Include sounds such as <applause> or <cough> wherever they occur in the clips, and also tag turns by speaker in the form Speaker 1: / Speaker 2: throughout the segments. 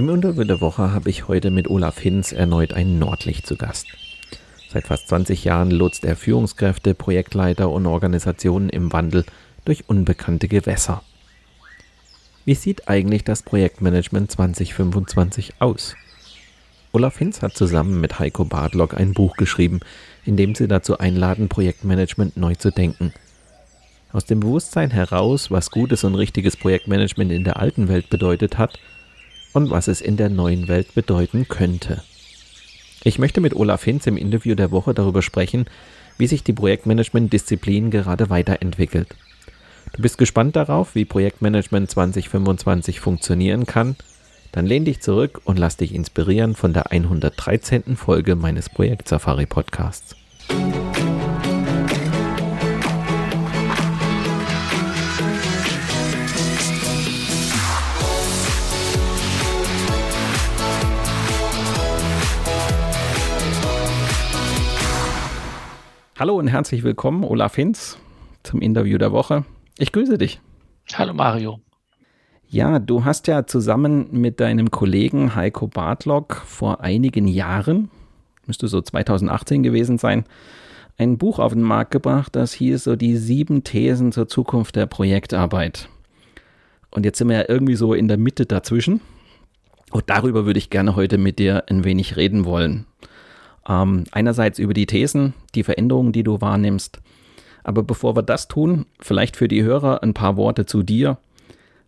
Speaker 1: Im Interview der Woche habe ich heute mit Olaf Hinz erneut ein Nordlicht zu Gast. Seit fast 20 Jahren lotst er Führungskräfte, Projektleiter und Organisationen im Wandel durch unbekannte Gewässer. Wie sieht eigentlich das Projektmanagement 2025 aus? Olaf Hinz hat zusammen mit Heiko Bartlock ein Buch geschrieben, in dem sie dazu einladen, Projektmanagement neu zu denken. Aus dem Bewusstsein heraus, was gutes und richtiges Projektmanagement in der alten Welt bedeutet hat, und was es in der neuen Welt bedeuten könnte. Ich möchte mit Olaf Hinz im Interview der Woche darüber sprechen, wie sich die Projektmanagement-Disziplin gerade weiterentwickelt. Du bist gespannt darauf, wie Projektmanagement 2025 funktionieren kann? Dann lehn dich zurück und lass dich inspirieren von der 113. Folge meines Projekt Safari Podcasts. Hallo und herzlich willkommen, Olaf Hinz, zum Interview der Woche. Ich grüße dich.
Speaker 2: Hallo Mario.
Speaker 1: Ja, du hast ja zusammen mit deinem Kollegen Heiko Bartlock vor einigen Jahren, müsste so 2018 gewesen sein, ein Buch auf den Markt gebracht, das hieß so die sieben Thesen zur Zukunft der Projektarbeit. Und jetzt sind wir ja irgendwie so in der Mitte dazwischen. Und darüber würde ich gerne heute mit dir ein wenig reden wollen. Ähm, einerseits über die Thesen, die Veränderungen, die du wahrnimmst. Aber bevor wir das tun, vielleicht für die Hörer ein paar Worte zu dir.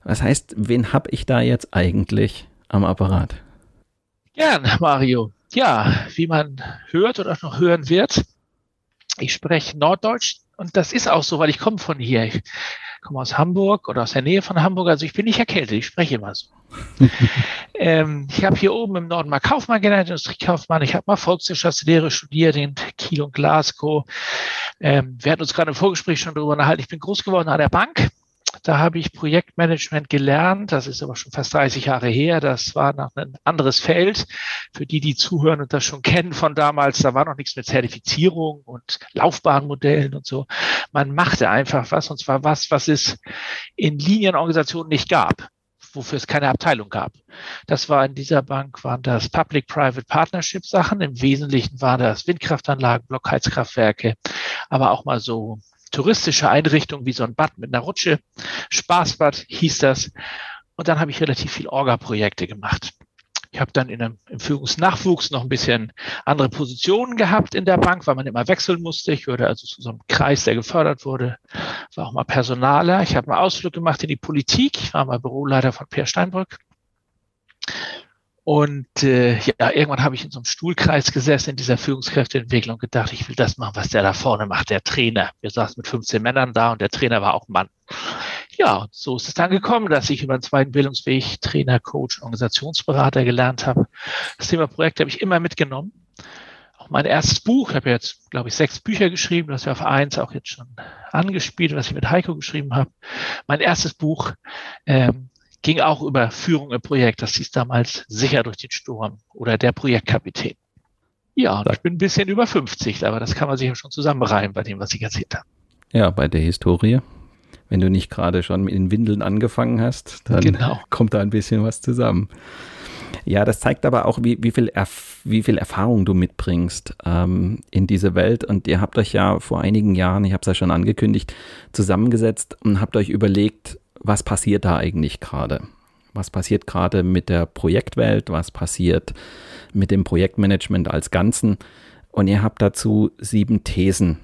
Speaker 1: Was heißt, wen habe ich da jetzt eigentlich am Apparat?
Speaker 2: Gern, Mario. Ja, wie man hört oder noch hören wird, ich spreche Norddeutsch und das ist auch so, weil ich komme von hier. Ich komme aus Hamburg oder aus der Nähe von Hamburg, also ich bin nicht erkältet, ich spreche immer so. <laughs> ähm, ich habe hier oben im Norden mal Kaufmann gelernt, Industriekaufmann. Ich habe mal Volkswirtschaftslehre studiert in Kiel und Glasgow. Ähm, wir hatten uns gerade im Vorgespräch schon darüber unterhalten. Ich bin groß geworden an der Bank da habe ich Projektmanagement gelernt. Das ist aber schon fast 30 Jahre her. Das war noch ein anderes Feld. Für die, die zuhören und das schon kennen von damals, da war noch nichts mit Zertifizierung und Laufbahnmodellen und so. Man machte einfach was, und zwar was, was es in Linienorganisationen nicht gab wofür es keine Abteilung gab. Das war in dieser Bank, waren das Public-Private Partnership Sachen. Im Wesentlichen waren das Windkraftanlagen, Blockheizkraftwerke, aber auch mal so touristische Einrichtung wie so ein Bad mit einer Rutsche. Spaßbad hieß das. Und dann habe ich relativ viel Orga-Projekte gemacht. Ich habe dann in einem, im Führungsnachwuchs noch ein bisschen andere Positionen gehabt in der Bank, weil man immer wechseln musste. Ich würde also zu so einem Kreis, der gefördert wurde. War auch mal Personaler. Ich habe mal Ausflug gemacht in die Politik. Ich war mal Büroleiter von Peer Steinbrück. Und äh, ja, irgendwann habe ich in so einem Stuhlkreis gesessen in dieser Führungskräfteentwicklung und gedacht, ich will das machen, was der da vorne macht, der Trainer. Wir saßen mit 15 Männern da und der Trainer war auch Mann. Ja, und so ist es dann gekommen, dass ich über den zweiten Bildungsweg Trainer, Coach, Organisationsberater gelernt habe. Das Thema Projekt habe ich immer mitgenommen. Auch mein erstes Buch, ich habe jetzt, glaube ich, sechs Bücher geschrieben, das wir auf eins auch jetzt schon angespielt, was ich mit Heiko geschrieben habe. Mein erstes Buch ähm, ging auch über Führung im Projekt. Das hieß damals sicher durch den Sturm oder der Projektkapitän. Ja, ich bin ein bisschen über 50, aber das kann man sich ja schon zusammenreihen bei dem, was ich erzählt habe.
Speaker 1: Ja, bei der Historie. Wenn du nicht gerade schon mit den Windeln angefangen hast, dann genau. <laughs> kommt da ein bisschen was zusammen. Ja, das zeigt aber auch, wie, wie, viel, Erf wie viel Erfahrung du mitbringst ähm, in diese Welt. Und ihr habt euch ja vor einigen Jahren, ich habe es ja schon angekündigt, zusammengesetzt und habt euch überlegt, was passiert da eigentlich gerade? Was passiert gerade mit der Projektwelt? Was passiert mit dem Projektmanagement als Ganzen? Und ihr habt dazu sieben Thesen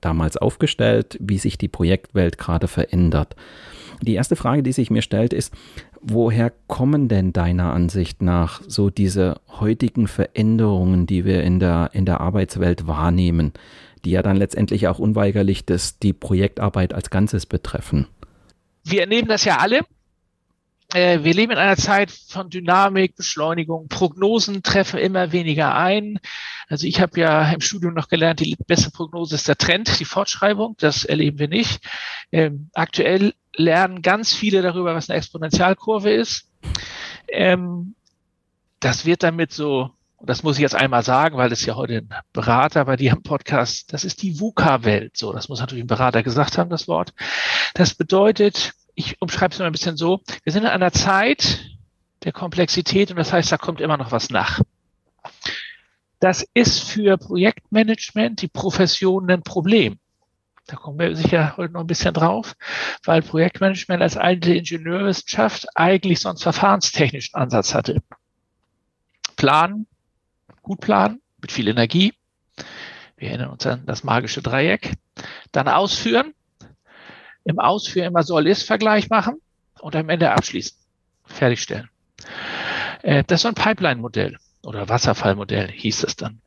Speaker 1: damals aufgestellt, wie sich die Projektwelt gerade verändert. Die erste Frage, die sich mir stellt, ist, woher kommen denn deiner Ansicht nach so diese heutigen Veränderungen, die wir in der, in der Arbeitswelt wahrnehmen, die ja dann letztendlich auch unweigerlich das, die Projektarbeit als Ganzes betreffen?
Speaker 2: Wir erleben das ja alle. Äh, wir leben in einer Zeit von Dynamik, Beschleunigung, Prognosen treffen immer weniger ein. Also ich habe ja im Studium noch gelernt, die beste Prognose ist der Trend, die Fortschreibung. Das erleben wir nicht. Ähm, aktuell lernen ganz viele darüber, was eine Exponentialkurve ist. Ähm, das wird damit so, das muss ich jetzt einmal sagen, weil das ja heute ein Berater bei dir im Podcast, das ist die VUCA-Welt. So, das muss natürlich ein Berater gesagt haben, das Wort. Das bedeutet, ich umschreibe es mal ein bisschen so, wir sind in einer Zeit der Komplexität und das heißt, da kommt immer noch was nach. Das ist für Projektmanagement die Profession ein Problem. Da kommen wir sicher heute noch ein bisschen drauf, weil Projektmanagement als alte Ingenieurwissenschaft eigentlich sonst verfahrenstechnischen Ansatz hatte. Planen, gut planen, mit viel Energie. Wir erinnern uns an das magische Dreieck. Dann ausführen. Im Ausführen immer Soll-Ist-Vergleich machen und am Ende abschließen. Fertigstellen. Äh, das ist so ein Pipeline-Modell oder Wasserfallmodell hieß es dann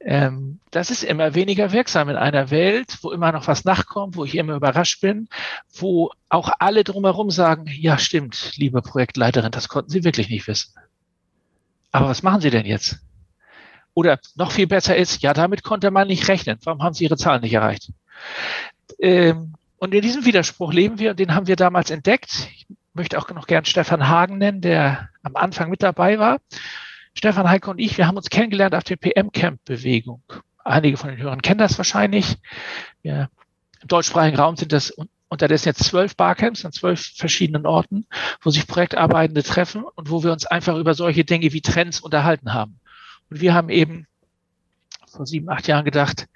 Speaker 2: ähm, das ist immer weniger wirksam in einer Welt, wo immer noch was nachkommt, wo ich immer überrascht bin, wo auch alle drumherum sagen, ja stimmt, liebe Projektleiterin, das konnten Sie wirklich nicht wissen. Aber was machen Sie denn jetzt? Oder noch viel besser ist, ja, damit konnte man nicht rechnen. Warum haben Sie Ihre Zahlen nicht erreicht? Ähm, und in diesem Widerspruch leben wir und den haben wir damals entdeckt. Ich möchte auch noch gern Stefan Hagen nennen, der am Anfang mit dabei war. Stefan Heike und ich, wir haben uns kennengelernt auf der PM-Camp-Bewegung. Einige von den Hörern kennen das wahrscheinlich. Ja, Im deutschsprachigen Raum sind das unterdessen jetzt zwölf Barcamps an zwölf verschiedenen Orten, wo sich Projektarbeitende treffen und wo wir uns einfach über solche Dinge wie Trends unterhalten haben. Und wir haben eben vor sieben, acht Jahren gedacht,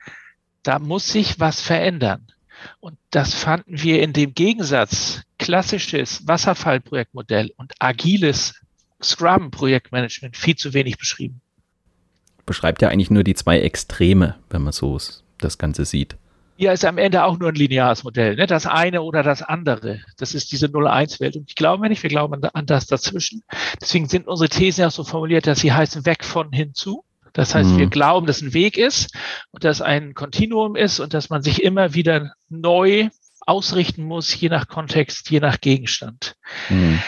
Speaker 2: da muss sich was verändern. Und das fanden wir in dem Gegensatz klassisches Wasserfallprojektmodell und agiles Scrum-Projektmanagement viel zu wenig beschrieben.
Speaker 1: Beschreibt ja eigentlich nur die zwei Extreme, wenn man so das Ganze sieht.
Speaker 2: Ja, ist am Ende auch nur ein lineares Modell, ne? das eine oder das andere. Das ist diese 0-1-Welt. Und ich glaube nicht, wir glauben an das dazwischen. Deswegen sind unsere Thesen auch so formuliert, dass sie heißen weg von hinzu. Das heißt, mhm. wir glauben, dass ein Weg ist und dass ein Kontinuum ist und dass man sich immer wieder neu ausrichten muss, je nach Kontext, je nach Gegenstand. Mhm.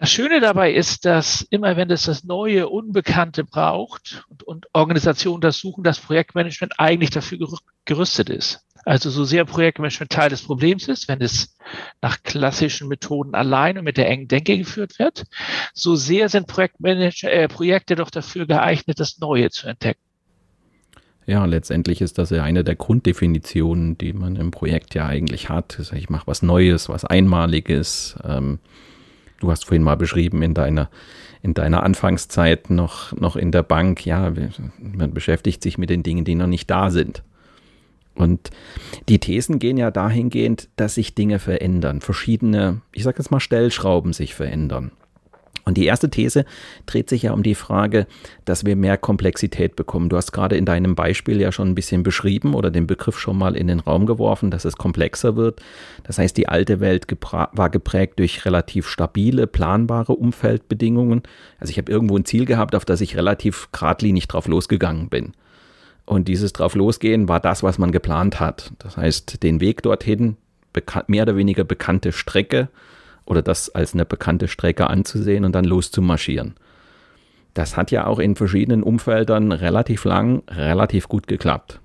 Speaker 2: Das Schöne dabei ist, dass immer wenn es das neue, Unbekannte braucht und, und Organisationen das suchen, das Projektmanagement eigentlich dafür gerüstet ist. Also so sehr Projektmanagement Teil des Problems ist, wenn es nach klassischen Methoden allein und mit der engen Denke geführt wird, so sehr sind Projektmanager, äh, Projekte doch dafür geeignet, das Neue zu entdecken.
Speaker 1: Ja, letztendlich ist das ja eine der Grunddefinitionen, die man im Projekt ja eigentlich hat. Ich mache was Neues, was Einmaliges. Ähm, du hast vorhin mal beschrieben in deiner, in deiner Anfangszeit noch, noch in der Bank, ja, man beschäftigt sich mit den Dingen, die noch nicht da sind. Und die Thesen gehen ja dahingehend, dass sich Dinge verändern, verschiedene, ich sage jetzt mal Stellschrauben sich verändern. Und die erste These dreht sich ja um die Frage, dass wir mehr Komplexität bekommen. Du hast gerade in deinem Beispiel ja schon ein bisschen beschrieben oder den Begriff schon mal in den Raum geworfen, dass es komplexer wird. Das heißt, die alte Welt war geprägt durch relativ stabile, planbare Umfeldbedingungen. Also ich habe irgendwo ein Ziel gehabt, auf das ich relativ geradlinig drauf losgegangen bin. Und dieses drauf losgehen war das, was man geplant hat. Das heißt, den Weg dorthin, mehr oder weniger bekannte Strecke, oder das als eine bekannte Strecke anzusehen und dann loszumarschieren. Das hat ja auch in verschiedenen Umfeldern relativ lang, relativ gut geklappt,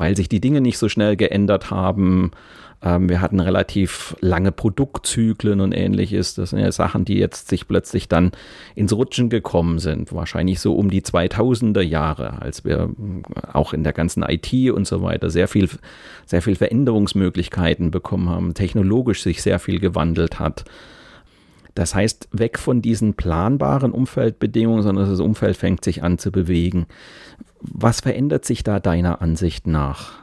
Speaker 1: weil sich die Dinge nicht so schnell geändert haben, ähm, wir hatten relativ lange Produktzyklen und ähnliches. Das sind ja Sachen, die jetzt sich plötzlich dann ins Rutschen gekommen sind. Wahrscheinlich so um die 2000er Jahre, als wir äh, auch in der ganzen IT und so weiter sehr viel, sehr viel Veränderungsmöglichkeiten bekommen haben, technologisch sich sehr viel gewandelt hat. Das heißt, weg von diesen planbaren Umfeldbedingungen, sondern das Umfeld fängt sich an zu bewegen. Was verändert sich da deiner Ansicht nach?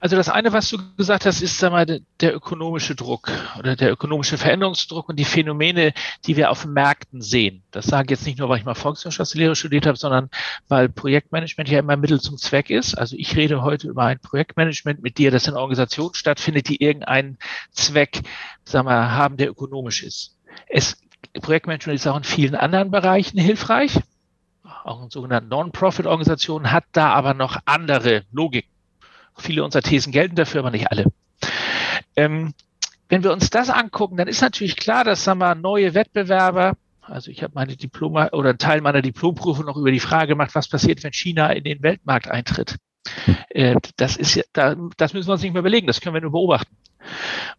Speaker 2: Also das eine, was du gesagt hast, ist sag mal, der ökonomische Druck oder der ökonomische Veränderungsdruck und die Phänomene, die wir auf Märkten sehen. Das sage ich jetzt nicht nur, weil ich mal Volkswirtschaftslehre studiert habe, sondern weil Projektmanagement ja immer Mittel zum Zweck ist. Also ich rede heute über ein Projektmanagement mit dir, das in Organisationen stattfindet, die irgendeinen Zweck sag mal, haben, der ökonomisch ist. Es, Projektmanagement ist auch in vielen anderen Bereichen hilfreich. Auch in sogenannten Non-Profit-Organisationen hat da aber noch andere Logiken. Viele unserer Thesen gelten dafür, aber nicht alle. Ähm, wenn wir uns das angucken, dann ist natürlich klar, dass sagen wir, neue Wettbewerber, also ich habe meine Diploma oder einen Teil meiner Diplomprüfung noch über die Frage gemacht, was passiert, wenn China in den Weltmarkt eintritt. Äh, das ist ja, da, das müssen wir uns nicht mehr überlegen, das können wir nur beobachten.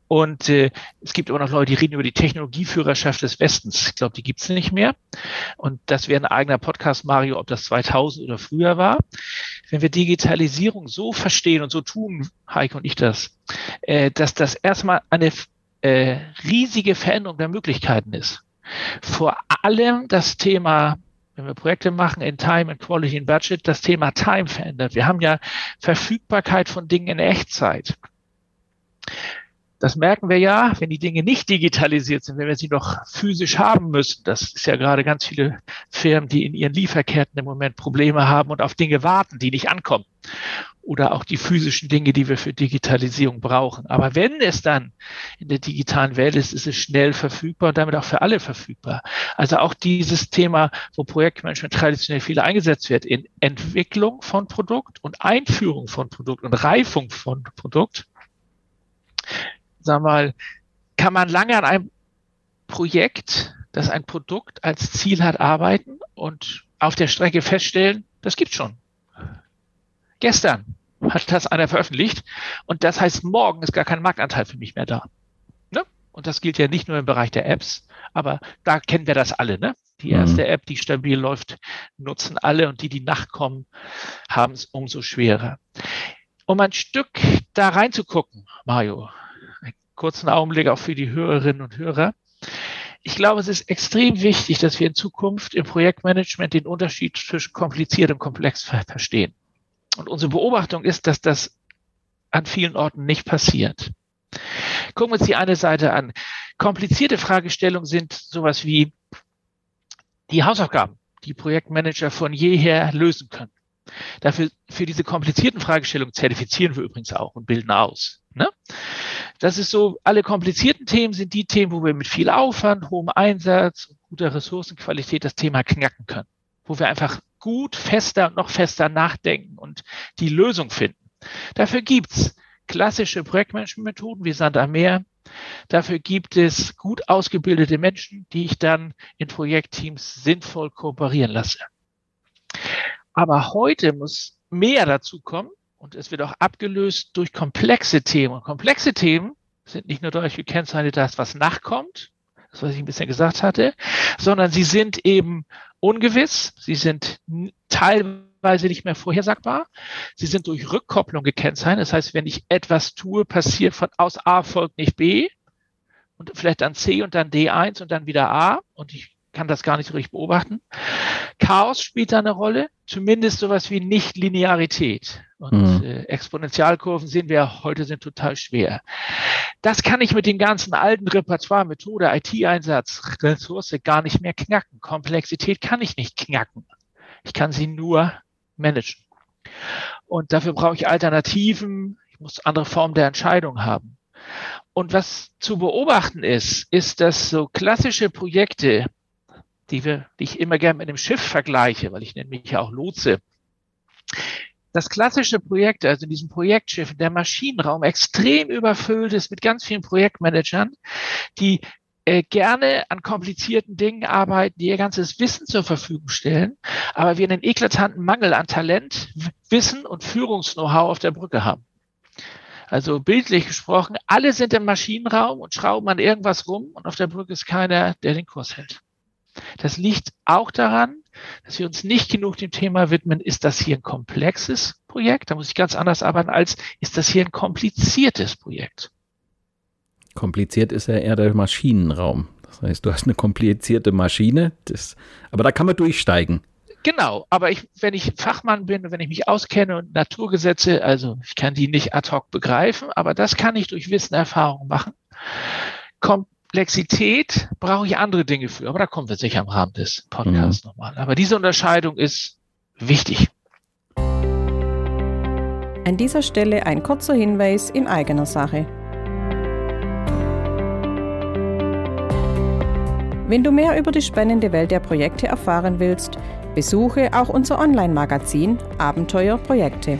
Speaker 2: Und äh, es gibt aber noch Leute, die reden über die Technologieführerschaft des Westens. Ich glaube, die gibt es nicht mehr. Und das wäre ein eigener Podcast, Mario, ob das 2000 oder früher war. Wenn wir Digitalisierung so verstehen und so tun, Heike und ich das, äh, dass das erstmal eine äh, riesige Veränderung der Möglichkeiten ist. Vor allem das Thema wenn wir Projekte machen in Time and Quality and Budget, das Thema Time verändert. Wir haben ja Verfügbarkeit von Dingen in Echtzeit. Das merken wir ja, wenn die Dinge nicht digitalisiert sind, wenn wir sie noch physisch haben müssen. Das ist ja gerade ganz viele Firmen, die in ihren Lieferketten im Moment Probleme haben und auf Dinge warten, die nicht ankommen. Oder auch die physischen Dinge, die wir für Digitalisierung brauchen. Aber wenn es dann in der digitalen Welt ist, ist es schnell verfügbar und damit auch für alle verfügbar. Also auch dieses Thema, wo Projektmanagement traditionell viel eingesetzt wird, in Entwicklung von Produkt und Einführung von Produkt und Reifung von Produkt, sag mal, kann man lange an einem Projekt, das ein Produkt als Ziel hat, arbeiten und auf der Strecke feststellen, das gibt's schon. Gestern hat das einer veröffentlicht und das heißt, morgen ist gar kein Marktanteil für mich mehr da. Ne? Und das gilt ja nicht nur im Bereich der Apps, aber da kennen wir das alle. Ne? Die mhm. erste mhm. App, die stabil läuft, nutzen alle und die, die nachkommen, haben es umso schwerer. Um ein Stück da reinzugucken, Mario, kurzen Augenblick auch für die Hörerinnen und Hörer. Ich glaube, es ist extrem wichtig, dass wir in Zukunft im Projektmanagement den Unterschied zwischen kompliziert und komplex verstehen. Und unsere Beobachtung ist, dass das an vielen Orten nicht passiert. Gucken wir uns die eine Seite an. Komplizierte Fragestellungen sind sowas wie die Hausaufgaben, die Projektmanager von jeher lösen können. Dafür, für diese komplizierten Fragestellungen zertifizieren wir übrigens auch und bilden aus. Ne? Das ist so, alle komplizierten Themen sind die Themen, wo wir mit viel Aufwand, hohem Einsatz und guter Ressourcenqualität das Thema knacken können. Wo wir einfach gut, fester und noch fester nachdenken und die Lösung finden. Dafür gibt's klassische Projektmanagement-Methoden wie Sand am Meer. Dafür gibt es gut ausgebildete Menschen, die ich dann in Projektteams sinnvoll kooperieren lasse. Aber heute muss mehr dazu kommen, und es wird auch abgelöst durch komplexe Themen. Und komplexe Themen sind nicht nur dadurch gekennzeichnet, dass was nachkommt, das, was ich ein bisschen gesagt hatte, sondern sie sind eben ungewiss, sie sind teilweise nicht mehr vorhersagbar, sie sind durch Rückkopplung gekennzeichnet. Das heißt, wenn ich etwas tue, passiert von aus A folgt nicht B und vielleicht dann C und dann D1 und dann wieder A und ich kann das gar nicht so richtig beobachten. Chaos spielt da eine Rolle, zumindest sowas wie Nicht-Linearität. Und mhm. äh, Exponentialkurven sehen wir heute sind total schwer. Das kann ich mit dem ganzen alten Repertoire, Methode, IT-Einsatz, Ressource gar nicht mehr knacken. Komplexität kann ich nicht knacken. Ich kann sie nur managen. Und dafür brauche ich Alternativen. Ich muss andere Formen der Entscheidung haben. Und was zu beobachten ist, ist, dass so klassische Projekte, die, wir, die ich immer gerne mit einem Schiff vergleiche, weil ich nenne mich ja auch Lotse. Das klassische Projekt, also in diesem Projektschiff, der Maschinenraum extrem überfüllt ist mit ganz vielen Projektmanagern, die äh, gerne an komplizierten Dingen arbeiten, die ihr ganzes Wissen zur Verfügung stellen, aber wir einen eklatanten Mangel an Talent, Wissen und Führungs-Know-how auf der Brücke haben. Also bildlich gesprochen, alle sind im Maschinenraum und schrauben an irgendwas rum und auf der Brücke ist keiner, der den Kurs hält. Das liegt auch daran, dass wir uns nicht genug dem Thema widmen, ist das hier ein komplexes Projekt? Da muss ich ganz anders arbeiten, als ist das hier ein kompliziertes Projekt?
Speaker 1: Kompliziert ist ja eher der Maschinenraum. Das heißt, du hast eine komplizierte Maschine, das, aber da kann man durchsteigen.
Speaker 2: Genau, aber ich, wenn ich Fachmann bin und wenn ich mich auskenne und Naturgesetze, also ich kann die nicht ad hoc begreifen, aber das kann ich durch Wissen, Erfahrung machen. Komplexität brauche ich andere Dinge für, aber da kommen wir sicher im Rahmen des Podcasts mhm. nochmal. Aber diese Unterscheidung ist wichtig.
Speaker 3: An dieser Stelle ein kurzer Hinweis in eigener Sache. Wenn du mehr über die spannende Welt der Projekte erfahren willst, besuche auch unser Online-Magazin Abenteuer Projekte.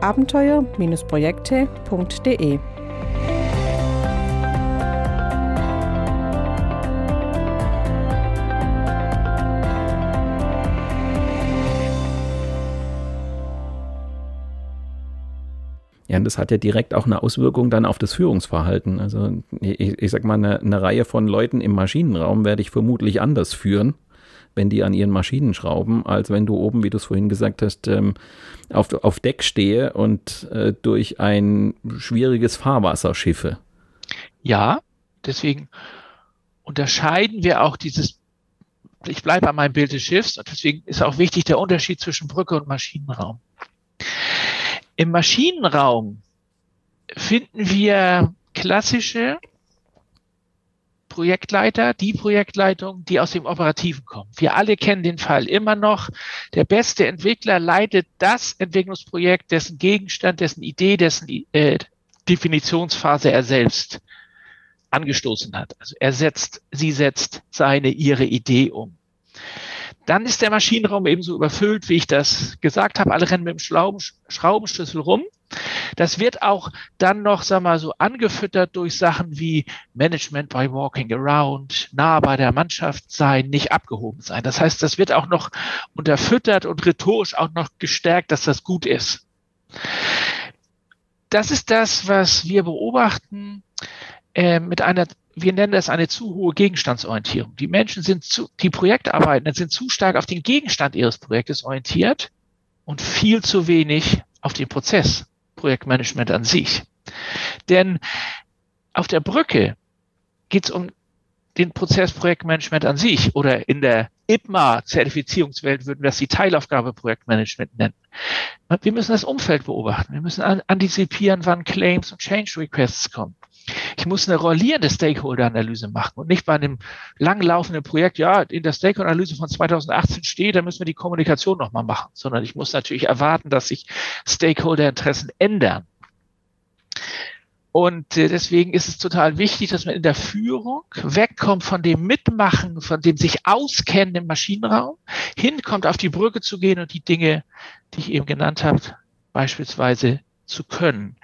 Speaker 3: abenteuer-projekte.de.
Speaker 1: Ja, und das hat ja direkt auch eine Auswirkung dann auf das Führungsverhalten. Also ich, ich sag mal, eine, eine Reihe von Leuten im Maschinenraum werde ich vermutlich anders führen, wenn die an ihren Maschinen schrauben, als wenn du oben, wie du es vorhin gesagt hast, ähm, auf, auf Deck stehe und äh, durch ein schwieriges Fahrwasser schiffe.
Speaker 2: Ja, deswegen unterscheiden wir auch dieses, ich bleibe an meinem Bild des Schiffs und deswegen ist auch wichtig der Unterschied zwischen Brücke und Maschinenraum. Im Maschinenraum finden wir klassische Projektleiter, die Projektleitung, die aus dem Operativen kommen. Wir alle kennen den Fall immer noch. Der beste Entwickler leitet das Entwicklungsprojekt, dessen Gegenstand, dessen Idee, dessen äh, Definitionsphase er selbst angestoßen hat. Also er setzt, sie setzt seine, ihre Idee um dann ist der Maschinenraum ebenso überfüllt, wie ich das gesagt habe. Alle rennen mit dem Schrauben, Schraubenschlüssel rum. Das wird auch dann noch, sag mal, so angefüttert durch Sachen wie Management by Walking Around, nah bei der Mannschaft sein, nicht abgehoben sein. Das heißt, das wird auch noch unterfüttert und rhetorisch auch noch gestärkt, dass das gut ist. Das ist das, was wir beobachten äh, mit einer wir nennen das eine zu hohe Gegenstandsorientierung. Die Menschen sind zu, die Projektarbeitenden sind zu stark auf den Gegenstand ihres Projektes orientiert und viel zu wenig auf den Prozess, Projektmanagement an sich. Denn auf der Brücke geht es um den Prozess Projektmanagement an sich oder in der IPMA-Zertifizierungswelt würden wir das die Teilaufgabe Projektmanagement nennen. Wir müssen das Umfeld beobachten. Wir müssen antizipieren, wann Claims und Change Requests kommen. Ich muss eine rollierende Stakeholder-Analyse machen und nicht bei einem langlaufenden Projekt, ja, in der Stakeholder-Analyse von 2018 steht, da müssen wir die Kommunikation nochmal machen, sondern ich muss natürlich erwarten, dass sich Stakeholder-Interessen ändern. Und äh, deswegen ist es total wichtig, dass man in der Führung wegkommt von dem Mitmachen, von dem sich auskennen im Maschinenraum, hinkommt auf die Brücke zu gehen und die Dinge, die ich eben genannt habe, beispielsweise zu können.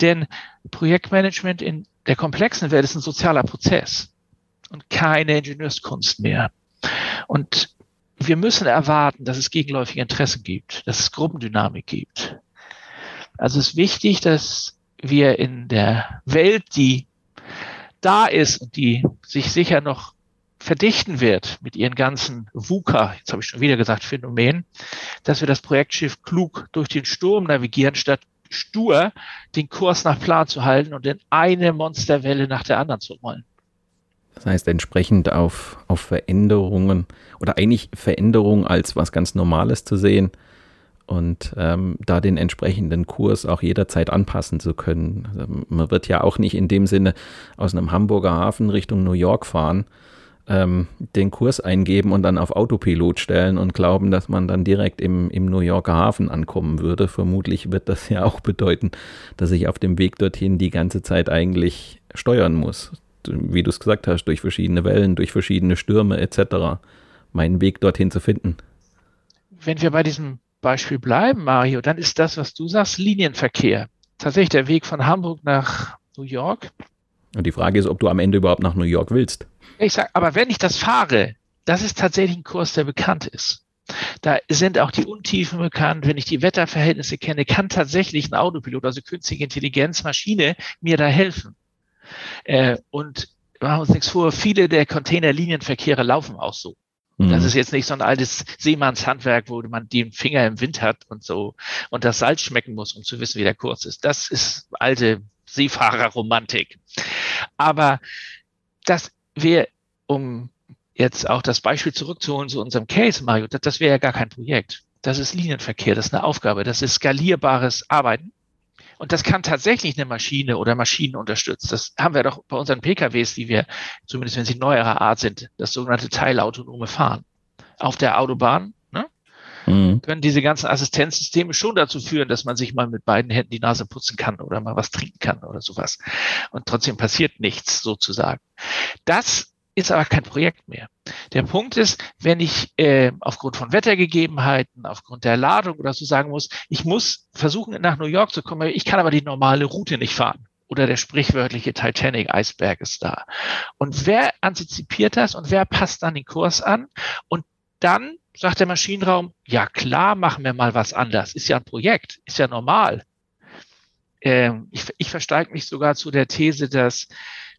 Speaker 2: Denn Projektmanagement in der komplexen Welt ist ein sozialer Prozess und keine Ingenieurskunst mehr. Und wir müssen erwarten, dass es gegenläufige Interessen gibt, dass es Gruppendynamik gibt. Also es ist wichtig, dass wir in der Welt, die da ist und die sich sicher noch verdichten wird mit ihren ganzen VUCA, jetzt habe ich schon wieder gesagt, Phänomenen, dass wir das Projektschiff klug durch den Sturm navigieren, statt stur den Kurs nach Plan zu halten und in eine Monsterwelle nach der anderen zu rollen.
Speaker 1: Das heißt, entsprechend auf, auf Veränderungen oder eigentlich Veränderungen als was ganz Normales zu sehen und ähm, da den entsprechenden Kurs auch jederzeit anpassen zu können. Also man wird ja auch nicht in dem Sinne aus einem Hamburger Hafen Richtung New York fahren, ähm, den Kurs eingeben und dann auf Autopilot stellen und glauben, dass man dann direkt im, im New Yorker Hafen ankommen würde. Vermutlich wird das ja auch bedeuten, dass ich auf dem Weg dorthin die ganze Zeit eigentlich steuern muss. Wie du es gesagt hast, durch verschiedene Wellen, durch verschiedene Stürme etc. meinen Weg dorthin zu finden.
Speaker 2: Wenn wir bei diesem Beispiel bleiben, Mario, dann ist das, was du sagst, Linienverkehr. Tatsächlich der Weg von Hamburg nach New York.
Speaker 1: Und die Frage ist, ob du am Ende überhaupt nach New York willst.
Speaker 2: Ich sage, aber wenn ich das fahre, das ist tatsächlich ein Kurs, der bekannt ist. Da sind auch die Untiefen bekannt. Wenn ich die Wetterverhältnisse kenne, kann tatsächlich ein Autopilot, also künstliche Intelligenz, Maschine, mir da helfen. Äh, und machen wir uns nichts vor, viele der Containerlinienverkehre laufen auch so. Mhm. Das ist jetzt nicht so ein altes Seemannshandwerk, wo man den Finger im Wind hat und so und das Salz schmecken muss, um zu wissen, wie der Kurs ist. Das ist alte Seefahrerromantik. Aber das wäre, um jetzt auch das Beispiel zurückzuholen zu unserem Case, Mario, das, das wäre ja gar kein Projekt. Das ist Linienverkehr, das ist eine Aufgabe, das ist skalierbares Arbeiten. Und das kann tatsächlich eine Maschine oder Maschinen unterstützen. Das haben wir doch bei unseren PKWs, die wir, zumindest wenn sie neuerer Art sind, das sogenannte teilautonome Fahren. Auf der Autobahn mhm. können diese ganzen Assistenzsysteme schon dazu führen, dass man sich mal mit beiden Händen die Nase putzen kann oder mal was trinken kann oder sowas. Und trotzdem passiert nichts sozusagen. Das ist aber kein Projekt mehr. Der Punkt ist, wenn ich äh, aufgrund von Wettergegebenheiten, aufgrund der Ladung oder so sagen muss, ich muss versuchen, nach New York zu kommen, ich kann aber die normale Route nicht fahren. Oder der sprichwörtliche Titanic-Eisberg ist da. Und wer antizipiert das und wer passt dann den Kurs an? Und dann sagt der Maschinenraum, ja klar, machen wir mal was anders. Ist ja ein Projekt, ist ja normal. Ähm, ich, ich versteige mich sogar zu der These, dass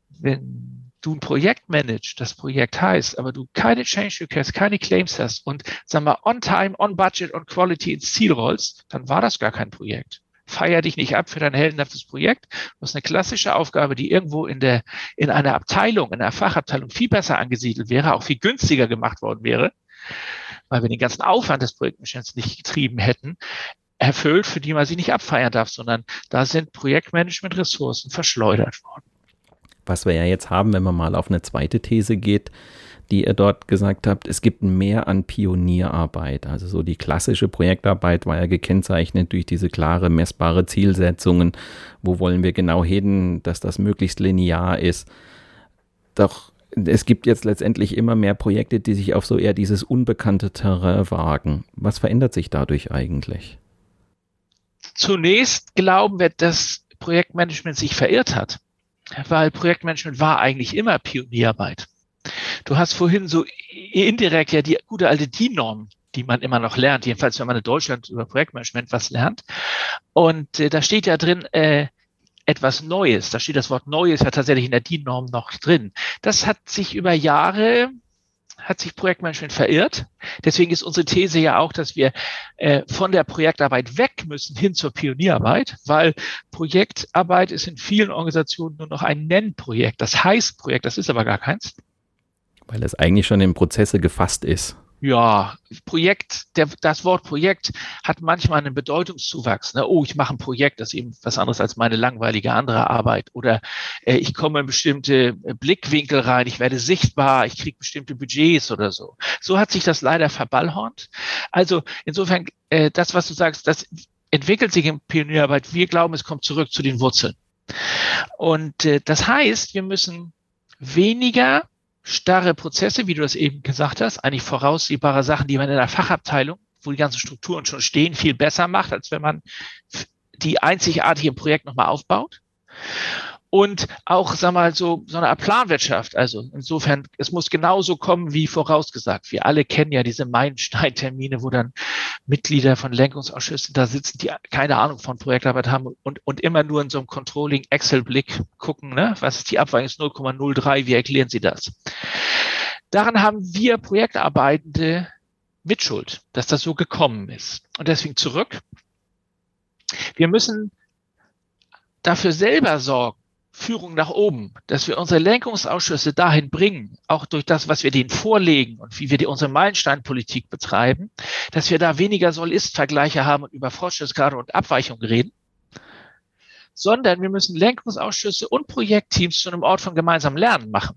Speaker 2: wenn du ein Projekt managst, das Projekt heißt, aber du keine Change Requests, keine Claims hast und sag mal on time, on budget, on quality ins Ziel rollst, dann war das gar kein Projekt. Feier dich nicht ab für dein heldenhaftes Projekt. Das ist eine klassische Aufgabe, die irgendwo in der, in einer Abteilung, in einer Fachabteilung viel besser angesiedelt wäre, auch viel günstiger gemacht worden wäre, weil wir den ganzen Aufwand des Projektmanagements nicht getrieben hätten erfüllt, für die man sie nicht abfeiern darf, sondern da sind Projektmanagement-Ressourcen verschleudert worden
Speaker 1: was wir ja jetzt haben, wenn man mal auf eine zweite These geht, die ihr dort gesagt habt, es gibt mehr an Pionierarbeit. Also so die klassische Projektarbeit war ja gekennzeichnet durch diese klare, messbare Zielsetzungen. Wo wollen wir genau hin, dass das möglichst linear ist. Doch es gibt jetzt letztendlich immer mehr Projekte, die sich auf so eher dieses unbekannte Terrain wagen. Was verändert sich dadurch eigentlich?
Speaker 2: Zunächst glauben wir, dass Projektmanagement sich verirrt hat weil Projektmanagement war eigentlich immer Pionierarbeit. Du hast vorhin so indirekt ja die gute alte DIN-Norm, die man immer noch lernt, jedenfalls wenn man in Deutschland über Projektmanagement was lernt. Und äh, da steht ja drin, äh, etwas Neues. Da steht das Wort Neues ja tatsächlich in der DIN-Norm noch drin. Das hat sich über Jahre hat sich Projektmanagement verirrt. Deswegen ist unsere These ja auch, dass wir äh, von der Projektarbeit weg müssen hin zur Pionierarbeit, weil Projektarbeit ist in vielen Organisationen nur noch ein Nennprojekt. Das heißt Projekt, das ist aber gar keins.
Speaker 1: Weil es eigentlich schon in Prozesse gefasst ist
Speaker 2: ja, Projekt, der, das Wort Projekt hat manchmal einen Bedeutungszuwachs. Ne? Oh, ich mache ein Projekt, das ist eben was anderes als meine langweilige andere Arbeit. Oder äh, ich komme in bestimmte Blickwinkel rein, ich werde sichtbar, ich kriege bestimmte Budgets oder so. So hat sich das leider verballhornt. Also insofern, äh, das, was du sagst, das entwickelt sich in Pionierarbeit. Wir glauben, es kommt zurück zu den Wurzeln. Und äh, das heißt, wir müssen weniger starre Prozesse, wie du das eben gesagt hast, eigentlich voraussehbare Sachen, die man in der Fachabteilung, wo die ganzen Strukturen schon stehen, viel besser macht, als wenn man die einzigartige Projekt nochmal aufbaut und auch, sag mal, so, so eine Art Planwirtschaft. Also insofern, es muss genauso kommen wie vorausgesagt. Wir alle kennen ja diese Meilenstein-Termine, wo dann Mitglieder von Lenkungsausschüssen da sitzen, die keine Ahnung von Projektarbeit haben und, und immer nur in so einem Controlling-Excel-Blick gucken, ne? was ist die Abweichung, ist 0,03, wie erklären Sie das? Daran haben wir Projektarbeitende Mitschuld, dass das so gekommen ist. Und deswegen zurück. Wir müssen dafür selber sorgen, Führung nach oben, dass wir unsere Lenkungsausschüsse dahin bringen, auch durch das, was wir denen vorlegen und wie wir die, unsere Meilensteinpolitik betreiben, dass wir da weniger Soll-Ist-Vergleiche haben und über Fortschrittsgrade und Abweichungen reden, sondern wir müssen Lenkungsausschüsse und Projektteams zu einem Ort von gemeinsamem Lernen machen.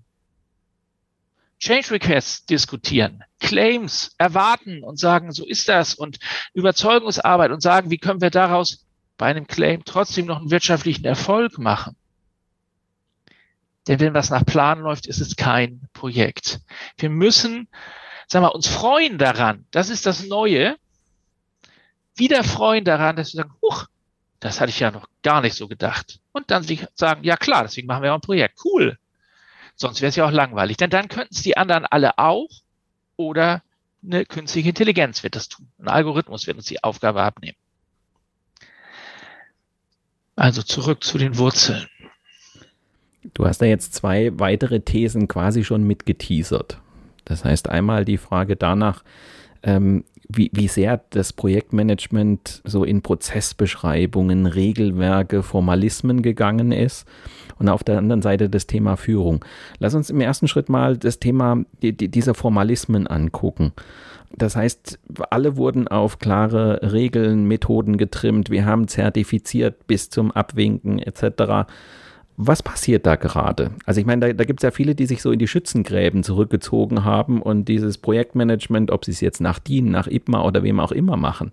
Speaker 2: Change Requests diskutieren, Claims erwarten und sagen, so ist das und Überzeugungsarbeit und sagen, wie können wir daraus bei einem Claim trotzdem noch einen wirtschaftlichen Erfolg machen. Denn wenn was nach Plan läuft, ist es kein Projekt. Wir müssen, sagen wir, uns freuen daran. Das ist das Neue. Wieder freuen daran, dass wir sagen, huch, das hatte ich ja noch gar nicht so gedacht. Und dann sagen, ja klar, deswegen machen wir auch ein Projekt. Cool. Sonst wäre es ja auch langweilig. Denn dann könnten es die anderen alle auch oder eine künstliche Intelligenz wird das tun. Ein Algorithmus wird uns die Aufgabe abnehmen. Also zurück zu den Wurzeln.
Speaker 1: Du hast da jetzt zwei weitere Thesen quasi schon mitgeteasert. Das heißt einmal die Frage danach, ähm, wie, wie sehr das Projektmanagement so in Prozessbeschreibungen, Regelwerke, Formalismen gegangen ist. Und auf der anderen Seite das Thema Führung. Lass uns im ersten Schritt mal das Thema die, die, dieser Formalismen angucken. Das heißt, alle wurden auf klare Regeln, Methoden getrimmt. Wir haben zertifiziert bis zum Abwinken etc. Was passiert da gerade? Also ich meine, da, da gibt es ja viele, die sich so in die Schützengräben zurückgezogen haben und dieses Projektmanagement, ob sie es jetzt nach DIN, nach IPMA oder wem auch immer machen.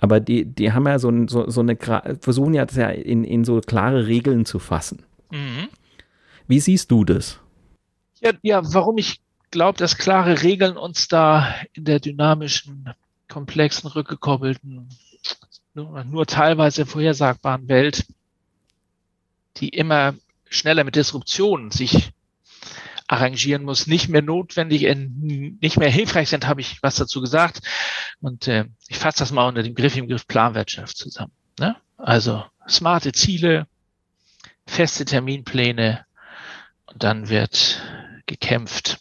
Speaker 1: Aber die, die haben ja so, so, so eine, versuchen ja das ja in, in so klare Regeln zu fassen. Mhm. Wie siehst du das?
Speaker 2: Ja, ja warum ich glaube, dass klare Regeln uns da in der dynamischen, komplexen, rückgekoppelten, nur, nur teilweise vorhersagbaren Welt die immer schneller mit Disruptionen sich arrangieren muss, nicht mehr notwendig, nicht mehr hilfreich sind, habe ich was dazu gesagt. Und äh, ich fasse das mal unter dem Griff im Griff Planwirtschaft zusammen. Ne? Also smarte Ziele, feste Terminpläne und dann wird gekämpft,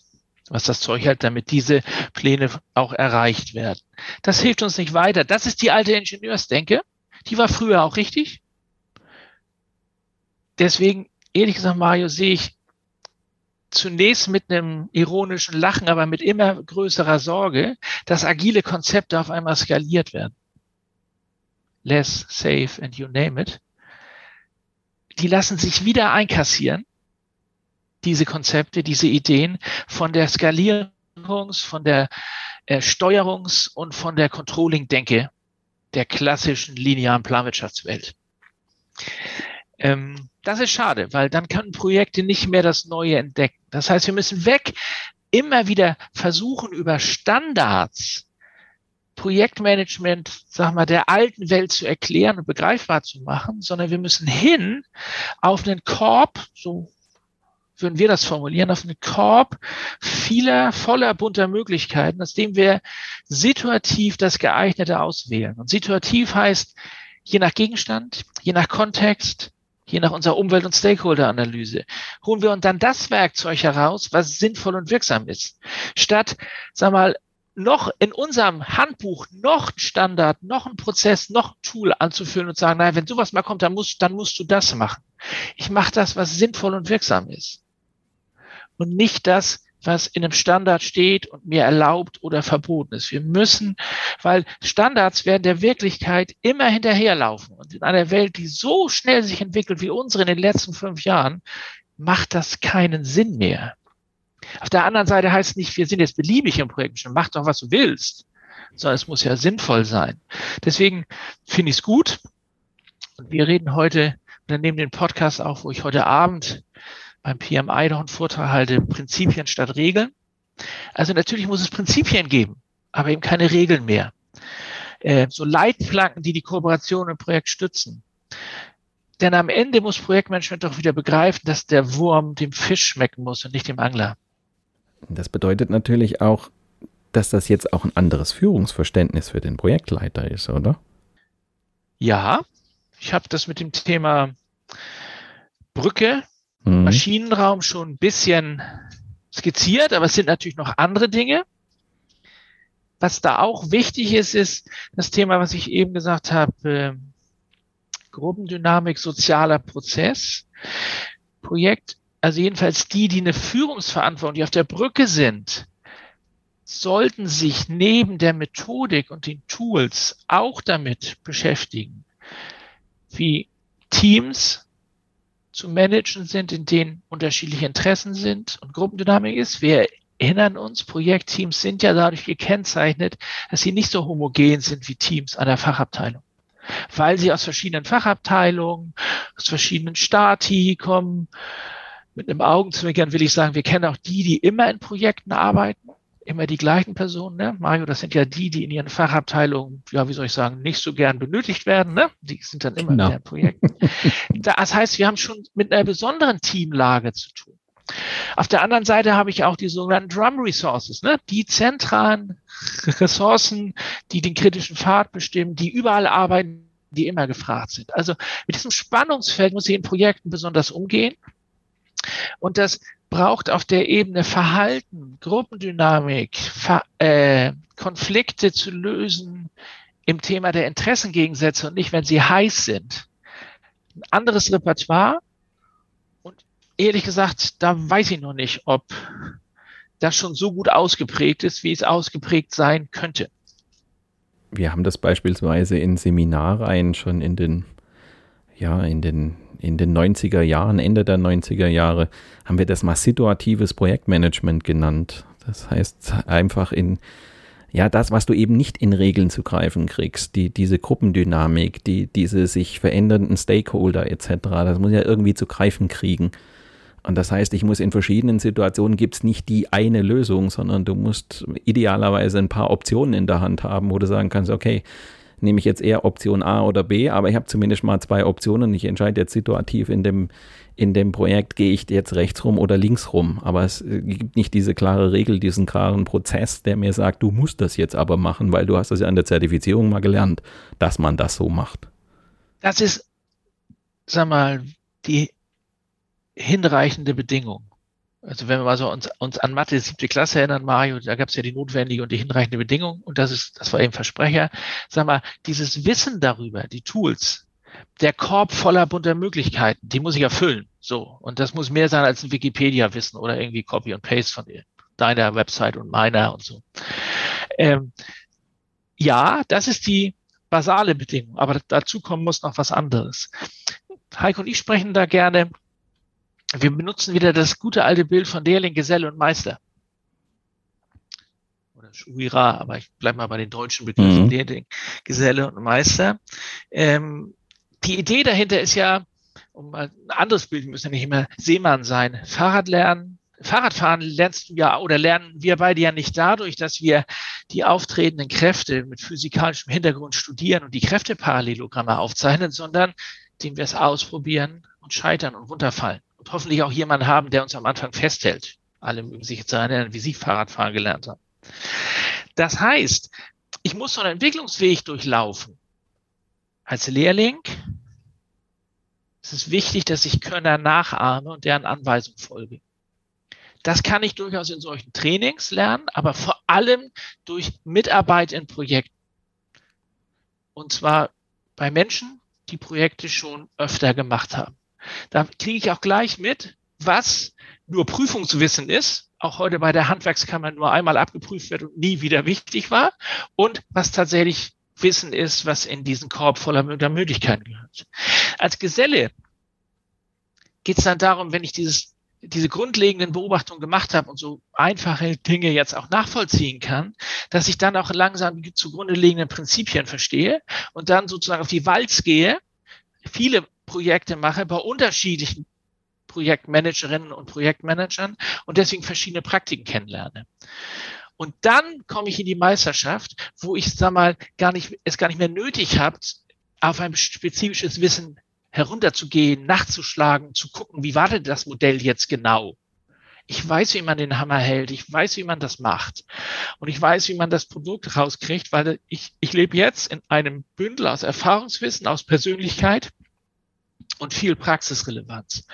Speaker 2: was das Zeug hält, damit diese Pläne auch erreicht werden. Das hilft uns nicht weiter. Das ist die alte Ingenieursdenke. Die war früher auch richtig deswegen, ehrlich gesagt, Mario, sehe ich zunächst mit einem ironischen Lachen, aber mit immer größerer Sorge, dass agile Konzepte auf einmal skaliert werden. Less, safe and you name it. Die lassen sich wieder einkassieren, diese Konzepte, diese Ideen von der Skalierungs-, von der äh, Steuerungs- und von der Controlling-Denke der klassischen linearen Planwirtschaftswelt. Ähm, das ist schade, weil dann können Projekte nicht mehr das Neue entdecken. Das heißt, wir müssen weg, immer wieder versuchen, über Standards Projektmanagement, sag mal, der alten Welt zu erklären und begreifbar zu machen, sondern wir müssen hin auf einen Korb, so würden wir das formulieren, auf einen Korb vieler, voller bunter Möglichkeiten, aus dem wir situativ das geeignete auswählen. Und situativ heißt, je nach Gegenstand, je nach Kontext, je nach unserer Umwelt- und Stakeholder-Analyse, holen wir uns dann das Werkzeug heraus, was sinnvoll und wirksam ist. Statt, sag mal, noch in unserem Handbuch noch ein Standard, noch ein Prozess, noch ein Tool anzuführen und sagen, naja, wenn sowas mal kommt, dann musst, dann musst du das machen. Ich mache das, was sinnvoll und wirksam ist. Und nicht das, was in einem Standard steht und mir erlaubt oder verboten ist. Wir müssen, weil Standards werden der Wirklichkeit immer hinterherlaufen. Und in einer Welt, die so schnell sich entwickelt wie unsere in den letzten fünf Jahren, macht das keinen Sinn mehr. Auf der anderen Seite heißt nicht, wir sind jetzt beliebig im Projekt, mach doch, was du willst, sondern es muss ja sinnvoll sein. Deswegen finde ich es gut. Und wir reden heute, wir nehmen den Podcast auf, wo ich heute Abend beim PMI noch einen Vortrag halte, Prinzipien statt Regeln. Also natürlich muss es Prinzipien geben, aber eben keine Regeln mehr. Äh, so Leitplanken, die die Kooperation im Projekt stützen. Denn am Ende muss Projektmanagement doch wieder begreifen, dass der Wurm dem Fisch schmecken muss und nicht dem Angler.
Speaker 1: Das bedeutet natürlich auch, dass das jetzt auch ein anderes Führungsverständnis für den Projektleiter ist, oder?
Speaker 2: Ja, ich habe das mit dem Thema Brücke mhm. Maschinenraum schon ein bisschen skizziert, aber es sind natürlich noch andere Dinge. Was da auch wichtig ist, ist das Thema, was ich eben gesagt habe, äh, Gruppendynamik, sozialer Prozess. Projekt, also jedenfalls die, die eine Führungsverantwortung, die auf der Brücke sind, sollten sich neben der Methodik und den Tools auch damit beschäftigen, wie Teams zu managen sind, in denen unterschiedliche Interessen sind und Gruppendynamik ist. Wir erinnern uns, Projektteams sind ja dadurch gekennzeichnet, dass sie nicht so homogen sind wie Teams einer Fachabteilung. Weil sie aus verschiedenen Fachabteilungen, aus verschiedenen Stati kommen. Mit einem Augenzwinkern will ich sagen, wir kennen auch die, die immer in Projekten arbeiten immer die gleichen Personen, ne? Mario, das sind ja die, die in ihren Fachabteilungen, ja, wie soll ich sagen, nicht so gern benötigt werden, ne? Die sind dann immer no. in den Projekten. <laughs> das heißt, wir haben schon mit einer besonderen Teamlage zu tun. Auf der anderen Seite habe ich auch die sogenannten Drum Resources, ne? die zentralen Ressourcen, die den kritischen Pfad bestimmen, die überall arbeiten, die immer gefragt sind. Also mit diesem Spannungsfeld muss ich in Projekten besonders umgehen. Und das braucht auf der Ebene Verhalten, Gruppendynamik, Ver äh, Konflikte zu lösen im Thema der Interessengegensätze und nicht, wenn sie heiß sind. Ein anderes Repertoire. Und ehrlich gesagt, da weiß ich noch nicht, ob das schon so gut ausgeprägt ist, wie es ausgeprägt sein könnte.
Speaker 1: Wir haben das beispielsweise in Seminarreihen schon in den, ja, in den, in den 90er Jahren, Ende der 90er Jahre, haben wir das mal situatives Projektmanagement genannt. Das heißt einfach in, ja, das, was du eben nicht in Regeln zu greifen kriegst, die, diese Gruppendynamik, die, diese sich verändernden Stakeholder etc., das muss ja irgendwie zu greifen kriegen. Und das heißt, ich muss in verschiedenen Situationen gibt es nicht die eine Lösung, sondern du musst idealerweise ein paar Optionen in der Hand haben, wo du sagen kannst, okay, nehme ich jetzt eher Option A oder B, aber ich habe zumindest mal zwei Optionen ich entscheide jetzt situativ in dem, in dem Projekt, gehe ich jetzt rechts rum oder links rum. Aber es gibt nicht diese klare Regel, diesen klaren Prozess, der mir sagt, du musst das jetzt aber machen, weil du hast das ja an der Zertifizierung mal gelernt, dass man das so macht.
Speaker 2: Das ist, sag mal, die hinreichende Bedingung. Also wenn wir mal so uns, uns an Mathe siebte Klasse erinnern, Mario, da gab es ja die notwendige und die hinreichende Bedingung und das ist, das war eben Versprecher. Sag mal, dieses Wissen darüber, die Tools, der Korb voller bunter Möglichkeiten, die muss ich erfüllen. So. Und das muss mehr sein als ein Wikipedia-Wissen oder irgendwie Copy und Paste von deiner Website und meiner und so. Ähm, ja, das ist die basale Bedingung, aber dazu kommen muss noch was anderes. Heiko und ich sprechen da gerne wir benutzen wieder das gute alte Bild von Lehrling, Geselle und Meister. Oder Schuira, aber ich bleibe mal bei den deutschen Begriffen, mhm. Lehrling, Geselle und Meister. Ähm, die Idee dahinter ist ja, um ein anderes Bild, wir müssen ja nicht immer Seemann sein, Fahrrad lernen, Fahrradfahren lernst du ja oder lernen wir beide ja nicht dadurch, dass wir die auftretenden Kräfte mit physikalischem Hintergrund studieren und die Kräfteparallelogramme aufzeichnen, sondern indem wir es ausprobieren und scheitern und runterfallen und hoffentlich auch jemanden haben, der uns am Anfang festhält. Alle mögen sich jetzt erinnern, wie Sie Fahrradfahren gelernt haben. Das heißt, ich muss so einen Entwicklungsweg durchlaufen. Als Lehrling ist es wichtig, dass ich Könner nachahme und deren Anweisung folge. Das kann ich durchaus in solchen Trainings lernen, aber vor allem durch Mitarbeit in Projekten. Und zwar bei Menschen, die Projekte schon öfter gemacht haben. Da kriege ich auch gleich mit, was nur Prüfungswissen ist, auch heute bei der Handwerkskammer nur einmal abgeprüft wird und nie wieder wichtig war, und was tatsächlich Wissen ist, was in diesen Korb voller Möglichkeiten gehört. Als Geselle geht es dann darum, wenn ich dieses, diese grundlegenden Beobachtungen gemacht habe und so einfache Dinge jetzt auch nachvollziehen kann, dass ich dann auch langsam die zugrunde liegenden Prinzipien verstehe und dann sozusagen auf die Walz gehe, viele Projekte mache bei unterschiedlichen Projektmanagerinnen und Projektmanagern und deswegen verschiedene Praktiken kennenlerne. Und dann komme ich in die Meisterschaft, wo ich sag mal gar nicht, es gar nicht mehr nötig habe, auf ein spezifisches Wissen herunterzugehen, nachzuschlagen, zu gucken, wie war denn das Modell jetzt genau? Ich weiß, wie man den Hammer hält. Ich weiß, wie man das macht. Und ich weiß, wie man das Produkt rauskriegt, weil ich, ich lebe jetzt in einem Bündel aus Erfahrungswissen, aus Persönlichkeit und viel Praxisrelevanz.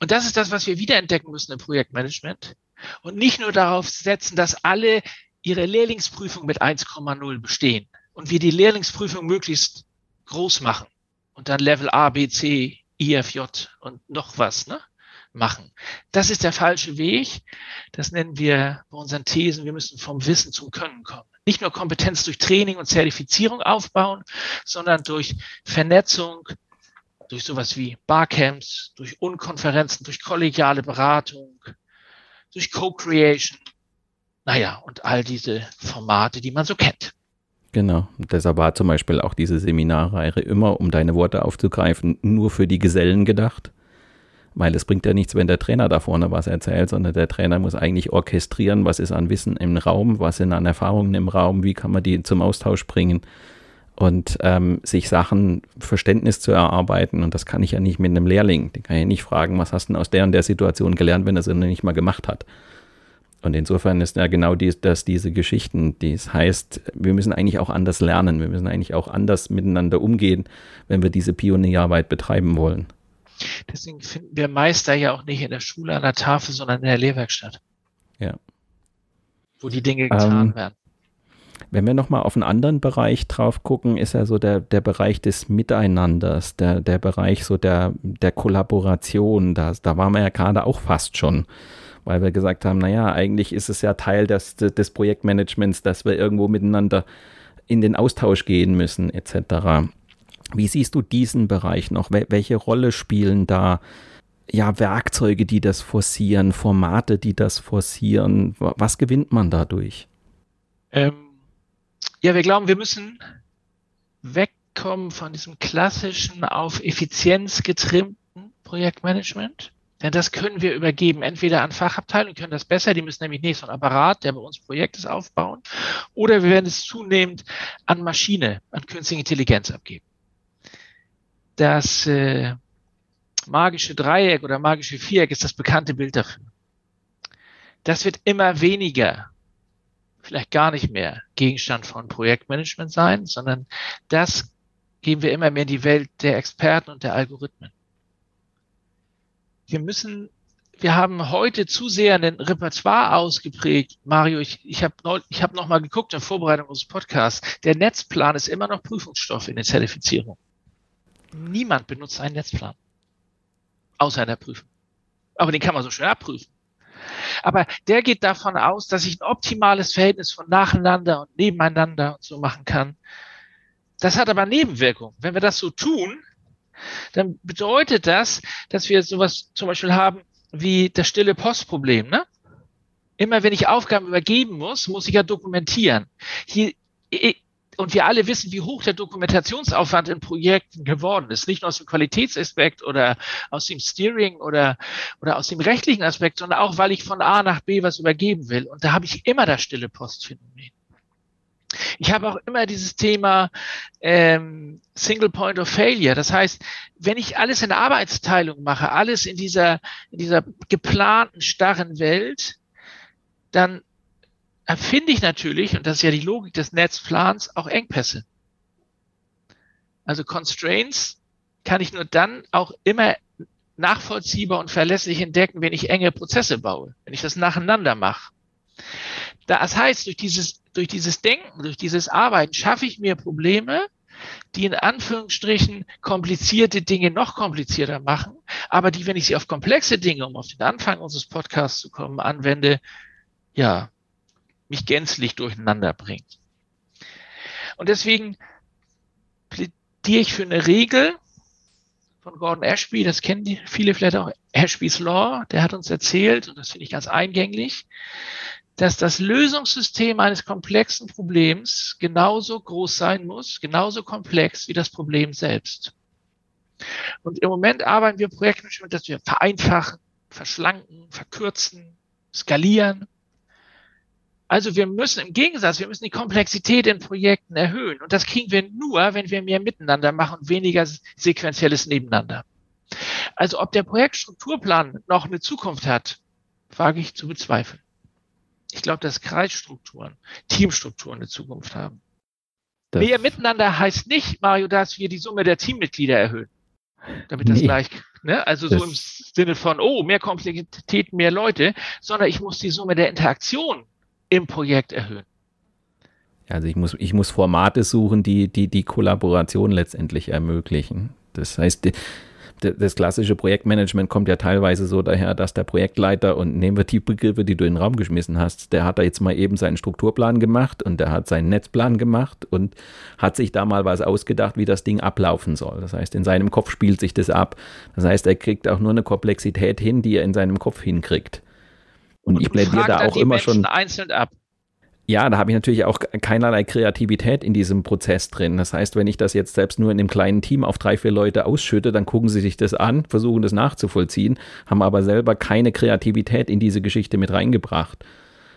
Speaker 2: Und das ist das, was wir wiederentdecken müssen im Projektmanagement. Und nicht nur darauf setzen, dass alle ihre Lehrlingsprüfung mit 1,0 bestehen und wir die Lehrlingsprüfung möglichst groß machen und dann Level A, B, C, IFJ und noch was ne, machen. Das ist der falsche Weg. Das nennen wir bei unseren Thesen, wir müssen vom Wissen zum Können kommen. Nicht nur Kompetenz durch Training und Zertifizierung aufbauen, sondern durch Vernetzung, durch sowas wie Barcamps, durch Unkonferenzen, durch kollegiale Beratung, durch Co-Creation, naja, und all diese Formate, die man so kennt.
Speaker 1: Genau. Deshalb war zum Beispiel auch diese Seminarreihe immer, um deine Worte aufzugreifen, nur für die Gesellen gedacht. Weil es bringt ja nichts, wenn der Trainer da vorne was erzählt, sondern der Trainer muss eigentlich orchestrieren, was ist an Wissen im Raum, was sind an Erfahrungen im Raum, wie kann man die zum Austausch bringen und ähm, sich Sachen, Verständnis zu erarbeiten. Und das kann ich ja nicht mit einem Lehrling. Den kann ich nicht fragen, was hast du denn aus der und der Situation gelernt, wenn er es noch nicht mal gemacht hat. Und insofern ist ja genau dies, das diese Geschichten, die es heißt, wir müssen eigentlich auch anders lernen, wir müssen eigentlich auch anders miteinander umgehen, wenn wir diese Pionierarbeit betreiben wollen.
Speaker 2: Deswegen finden wir Meister ja auch nicht in der Schule an der Tafel, sondern in der Lehrwerkstatt.
Speaker 1: Ja.
Speaker 2: Wo die Dinge getan ähm, werden.
Speaker 1: Wenn wir nochmal auf einen anderen Bereich drauf gucken, ist ja so der, der Bereich des Miteinanders, der, der Bereich so der, der Kollaboration. Da, da waren wir ja gerade auch fast schon weil wir gesagt haben, naja, eigentlich ist es ja Teil des, des Projektmanagements, dass wir irgendwo miteinander in den Austausch gehen müssen, etc. Wie siehst du diesen Bereich noch? Welche Rolle spielen da ja Werkzeuge, die das forcieren, Formate, die das forcieren? Was gewinnt man dadurch?
Speaker 2: Ähm, ja, wir glauben, wir müssen wegkommen von diesem klassischen auf Effizienz getrimmten Projektmanagement denn das können wir übergeben, entweder an Fachabteilungen, können das besser, die müssen nämlich nicht so ein Apparat, der bei uns Projektes aufbauen, oder wir werden es zunehmend an Maschine, an künstliche Intelligenz abgeben. Das äh, magische Dreieck oder magische Viereck ist das bekannte Bild dafür. Das wird immer weniger, vielleicht gar nicht mehr Gegenstand von Projektmanagement sein, sondern das geben wir immer mehr in die Welt der Experten und der Algorithmen wir müssen, wir haben heute zu sehr ein Repertoire ausgeprägt. Mario, ich, ich habe ich hab noch mal geguckt in Vorbereitung unseres Podcasts. Der Netzplan ist immer noch Prüfungsstoff in der Zertifizierung. Niemand benutzt einen Netzplan. Außer in der Prüfung. Aber den kann man so schön abprüfen. Aber der geht davon aus, dass ich ein optimales Verhältnis von nacheinander und nebeneinander und so machen kann. Das hat aber Nebenwirkungen. Wenn wir das so tun, dann bedeutet das, dass wir sowas zum Beispiel haben wie das stille Postproblem. Ne? Immer wenn ich Aufgaben übergeben muss, muss ich ja dokumentieren. Hier, und wir alle wissen, wie hoch der Dokumentationsaufwand in Projekten geworden ist. Nicht nur aus dem Qualitätsaspekt oder aus dem Steering oder, oder aus dem rechtlichen Aspekt, sondern auch, weil ich von A nach B was übergeben will. Und da habe ich immer das stille Postphänomen. Ich habe auch immer dieses Thema ähm, Single Point of Failure. Das heißt, wenn ich alles in der Arbeitsteilung mache, alles in dieser, in dieser geplanten, starren Welt, dann erfinde ich natürlich, und das ist ja die Logik des Netzplans, auch Engpässe. Also Constraints kann ich nur dann auch immer nachvollziehbar und verlässlich entdecken, wenn ich enge Prozesse baue, wenn ich das nacheinander mache. Das heißt, durch dieses, durch dieses Denken, durch dieses Arbeiten schaffe ich mir Probleme, die in Anführungsstrichen komplizierte Dinge noch komplizierter machen, aber die, wenn ich sie auf komplexe Dinge, um auf den Anfang unseres Podcasts zu kommen, anwende, ja, mich gänzlich durcheinander bringt. Und deswegen plädiere ich für eine Regel von Gordon Ashby, das kennen die viele vielleicht auch, Ashby's Law, der hat uns erzählt, und das finde ich ganz eingänglich, dass das Lösungssystem eines komplexen Problems genauso groß sein muss, genauso komplex wie das Problem selbst. Und im Moment arbeiten wir Projektmanagement, dass wir vereinfachen, verschlanken, verkürzen, skalieren. Also wir müssen im Gegensatz, wir müssen die Komplexität in Projekten erhöhen. Und das kriegen wir nur, wenn wir mehr miteinander machen und weniger sequenzielles Nebeneinander. Also ob der Projektstrukturplan noch eine Zukunft hat, wage ich zu bezweifeln. Ich glaube, dass Kreisstrukturen, Teamstrukturen eine Zukunft haben. Das Mehr miteinander heißt nicht, Mario, dass wir die Summe der Teammitglieder erhöhen. Damit das nee. gleich, ne? Also das so im Sinne von, oh, mehr Komplexität, mehr Leute, sondern ich muss die Summe der Interaktion im Projekt erhöhen.
Speaker 1: Also ich muss, ich muss Formate suchen, die, die die Kollaboration letztendlich ermöglichen. Das heißt, das klassische Projektmanagement kommt ja teilweise so daher, dass der Projektleiter, und nehmen wir die Begriffe, die du in den Raum geschmissen hast, der hat da jetzt mal eben seinen Strukturplan gemacht und der hat seinen Netzplan gemacht und hat sich da mal was ausgedacht, wie das Ding ablaufen soll. Das heißt, in seinem Kopf spielt sich das ab. Das heißt, er kriegt auch nur eine Komplexität hin, die er in seinem Kopf hinkriegt. Und, ich plädiere da auch immer Menschen schon.
Speaker 2: einzeln ab
Speaker 1: ja, da habe ich natürlich auch keinerlei Kreativität in diesem Prozess drin. Das heißt, wenn ich das jetzt selbst nur in einem kleinen Team auf drei, vier Leute ausschütte, dann gucken sie sich das an, versuchen das nachzuvollziehen, haben aber selber keine Kreativität in diese Geschichte mit reingebracht.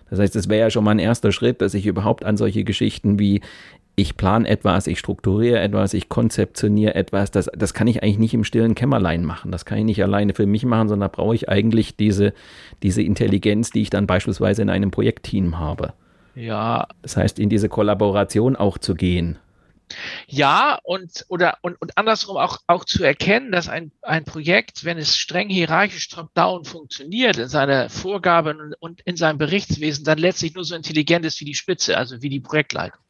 Speaker 1: Das heißt, es wäre ja schon mal ein erster Schritt, dass ich überhaupt an solche Geschichten wie ich plane etwas, ich strukturiere etwas, ich konzeptioniere etwas. Das, das kann ich eigentlich nicht im stillen Kämmerlein machen. Das kann ich nicht alleine für mich machen, sondern da brauche ich eigentlich diese, diese Intelligenz, die ich dann beispielsweise in einem Projektteam habe.
Speaker 2: Ja.
Speaker 1: Das heißt, in diese Kollaboration auch zu gehen.
Speaker 2: Ja, und, oder, und, und andersrum auch, auch zu erkennen, dass ein, ein Projekt, wenn es streng hierarchisch top-down funktioniert, in seiner Vorgabe und, und in seinem Berichtswesen, dann letztlich nur so intelligent ist wie die Spitze, also wie die Projektleitung,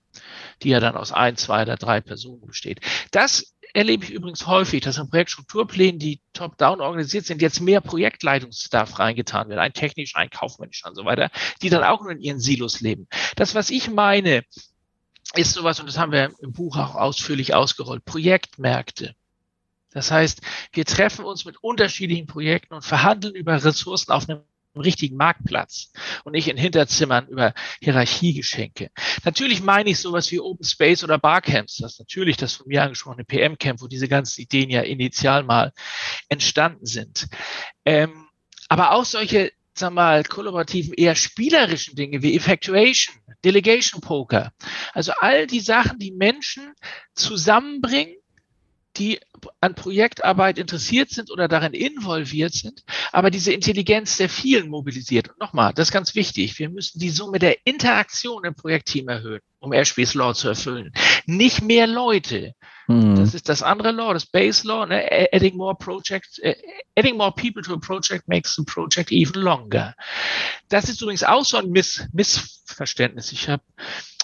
Speaker 2: die ja dann aus ein, zwei oder drei Personen besteht. Das erlebe ich übrigens häufig, dass in Projektstrukturplänen, die top-down organisiert sind, jetzt mehr Projektleitungsstaff reingetan wird, ein technisch, ein kaufmännisch und so weiter, die dann auch nur in ihren Silos leben. Das, was ich meine, ist sowas, und das haben wir im Buch auch ausführlich ausgerollt, Projektmärkte. Das heißt, wir treffen uns mit unterschiedlichen Projekten und verhandeln über Ressourcen auf einem richtigen Marktplatz und nicht in Hinterzimmern über Hierarchiegeschenke. Natürlich meine ich sowas wie Open Space oder Barcamps. Das ist natürlich das von mir angesprochene PM-Camp, wo diese ganzen Ideen ja initial mal entstanden sind. Ähm, aber auch solche, sag mal, kollaborativen, eher spielerischen Dinge wie Effectuation, Delegation Poker. Also all die Sachen, die Menschen zusammenbringen die an Projektarbeit interessiert sind oder darin involviert sind, aber diese Intelligenz der vielen mobilisiert. Und nochmal, das ist ganz wichtig. Wir müssen die Summe der Interaktion im Projektteam erhöhen, um Ashby's Law zu erfüllen. Nicht mehr Leute. Mhm. Das ist das andere Law, das Base Law. Ne? Adding more projects, uh, adding more people to a project makes the project even longer. Das ist übrigens auch so ein Miss Missverständnis. Ich habe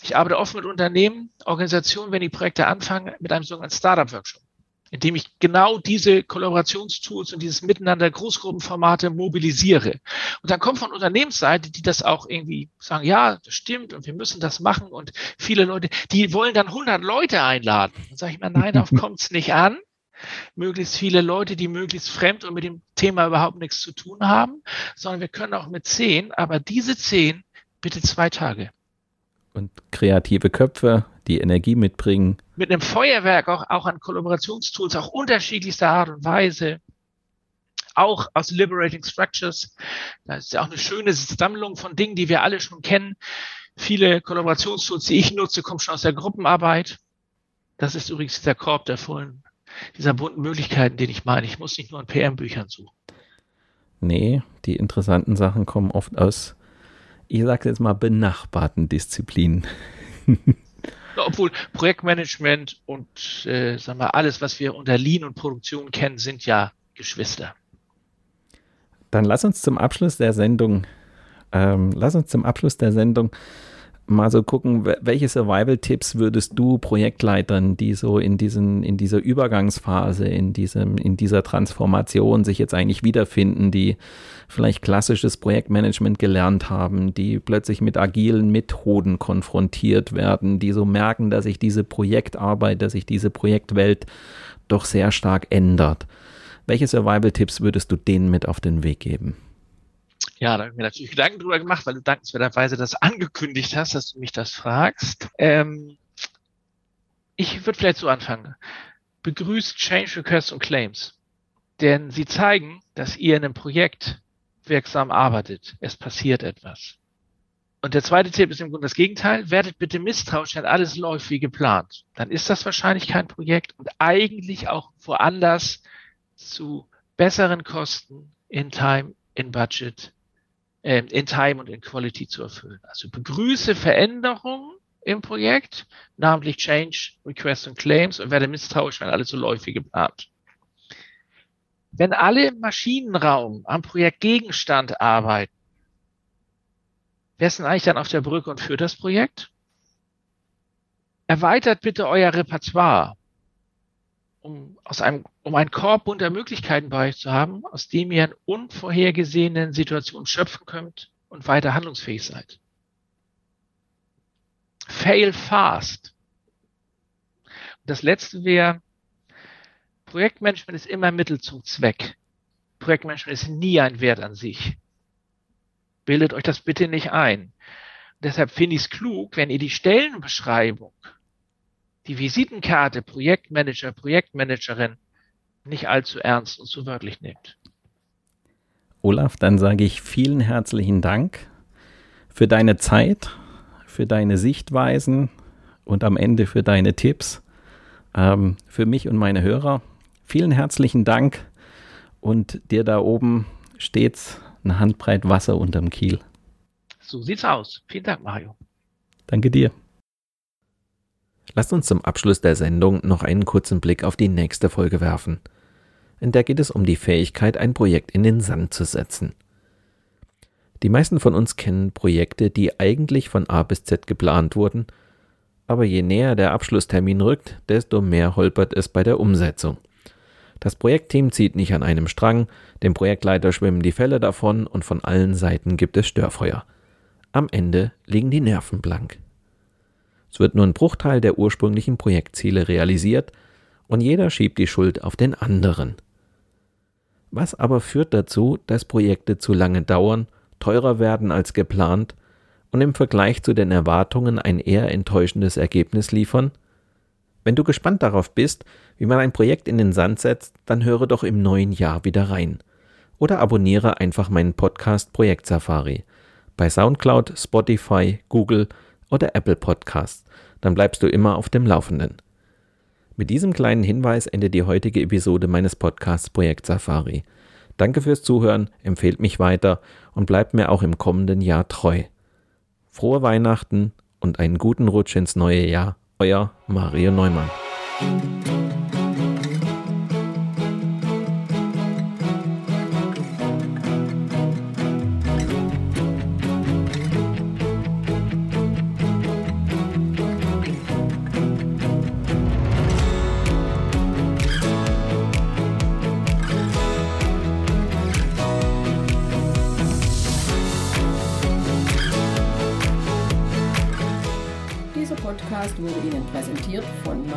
Speaker 2: ich arbeite oft mit Unternehmen, Organisationen, wenn die Projekte anfangen, mit einem sogenannten Startup-Workshop indem ich genau diese Kollaborationstools und dieses Miteinander Großgruppenformate mobilisiere. Und dann kommt von Unternehmensseite, die das auch irgendwie sagen, ja, das stimmt und wir müssen das machen und viele Leute, die wollen dann 100 Leute einladen. Dann sage ich mir, nein, darauf <laughs> kommt es nicht an. Möglichst viele Leute, die möglichst fremd und mit dem Thema überhaupt nichts zu tun haben, sondern wir können auch mit zehn, aber diese zehn bitte zwei Tage.
Speaker 1: Und kreative Köpfe, die Energie mitbringen.
Speaker 2: Mit einem Feuerwerk auch, auch an Kollaborationstools, auch unterschiedlichster Art und Weise. Auch aus Liberating Structures. Da ist ja auch eine schöne Sammlung von Dingen, die wir alle schon kennen. Viele Kollaborationstools, die ich nutze, kommen schon aus der Gruppenarbeit. Das ist übrigens der Korb der vollen, dieser bunten Möglichkeiten, den ich meine. Ich muss nicht nur in PM-Büchern suchen.
Speaker 1: Nee, die interessanten Sachen kommen oft aus, ich sage jetzt mal, benachbarten Disziplinen. <laughs>
Speaker 2: Obwohl Projektmanagement und äh, sagen wir, alles, was wir unter Lean und Produktion kennen, sind ja Geschwister.
Speaker 1: Dann lass uns zum Abschluss der Sendung, ähm, lass uns zum Abschluss der Sendung mal so gucken, welche Survival-Tipps würdest du Projektleitern, die so in diesen, in dieser Übergangsphase, in diesem, in dieser Transformation sich jetzt eigentlich wiederfinden, die vielleicht klassisches Projektmanagement gelernt haben, die plötzlich mit agilen Methoden konfrontiert werden, die so merken, dass sich diese Projektarbeit, dass sich diese Projektwelt doch sehr stark ändert. Welche Survival-Tipps würdest du denen mit auf den Weg geben?
Speaker 2: Ja, da habe ich mir natürlich Gedanken drüber gemacht, weil du dankenswerterweise das angekündigt hast, dass du mich das fragst. Ähm, ich würde vielleicht so anfangen. Begrüßt Change Requests und Claims. Denn sie zeigen, dass ihr in einem Projekt wirksam arbeitet. Es passiert etwas. Und der zweite Tipp ist im Grunde das Gegenteil. Werdet bitte misstrauisch, wenn alles läuft wie geplant. Dann ist das wahrscheinlich kein Projekt und eigentlich auch woanders zu besseren Kosten in Time, in Budget äh, in Time und in Quality zu erfüllen. Also begrüße Veränderungen im Projekt, namentlich Change, Requests und Claims und werde misstrauisch, wenn alles so läuft wie geplant. Wenn alle im Maschinenraum am Projektgegenstand arbeiten, wer ist denn eigentlich dann auf der Brücke und führt das Projekt? Erweitert bitte euer Repertoire um, aus einem, um einen Korb bunter Möglichkeiten bei euch zu haben, aus dem ihr in unvorhergesehenen Situationen schöpfen könnt und weiter handlungsfähig seid. Fail fast. Und das letzte wäre, Projektmanagement ist immer Mittel zum Zweck. Projektmanagement ist nie ein Wert an sich. Bildet euch das bitte nicht ein. Und deshalb finde ich es klug, wenn ihr die Stellenbeschreibung die Visitenkarte Projektmanager, Projektmanagerin nicht allzu ernst und zu wörtlich nimmt.
Speaker 1: Olaf, dann sage ich vielen herzlichen Dank für deine Zeit, für deine Sichtweisen und am Ende für deine Tipps. Ähm, für mich und meine Hörer. Vielen herzlichen Dank und dir da oben stets eine Handbreit Wasser unterm Kiel.
Speaker 2: So sieht's aus. Vielen Dank, Mario.
Speaker 1: Danke dir. Lasst uns zum Abschluss der Sendung noch einen kurzen Blick auf die nächste Folge werfen. In der geht es um die Fähigkeit, ein Projekt in den Sand zu setzen. Die meisten von uns kennen Projekte, die eigentlich von A bis Z geplant wurden, aber je näher der Abschlusstermin rückt, desto mehr holpert es bei der Umsetzung. Das Projektteam zieht nicht an einem Strang, dem Projektleiter schwimmen die Fälle davon und von allen Seiten gibt es Störfeuer. Am Ende liegen die Nerven blank. Es wird nur ein Bruchteil der ursprünglichen Projektziele realisiert und jeder schiebt die Schuld auf den anderen. Was aber führt dazu, dass Projekte zu lange dauern, teurer werden als geplant und im Vergleich zu den Erwartungen ein eher enttäuschendes Ergebnis liefern? Wenn du gespannt darauf bist, wie man ein Projekt in den Sand setzt, dann höre doch im neuen Jahr wieder rein. Oder abonniere einfach meinen Podcast Projekt Safari bei SoundCloud, Spotify, Google oder Apple Podcasts. Dann bleibst du immer auf dem Laufenden. Mit diesem kleinen Hinweis endet die heutige Episode meines Podcasts Projekt Safari. Danke fürs Zuhören, empfehlt mich weiter und bleibt mir auch im kommenden Jahr treu. Frohe Weihnachten und einen guten Rutsch ins neue Jahr. Euer Mario Neumann.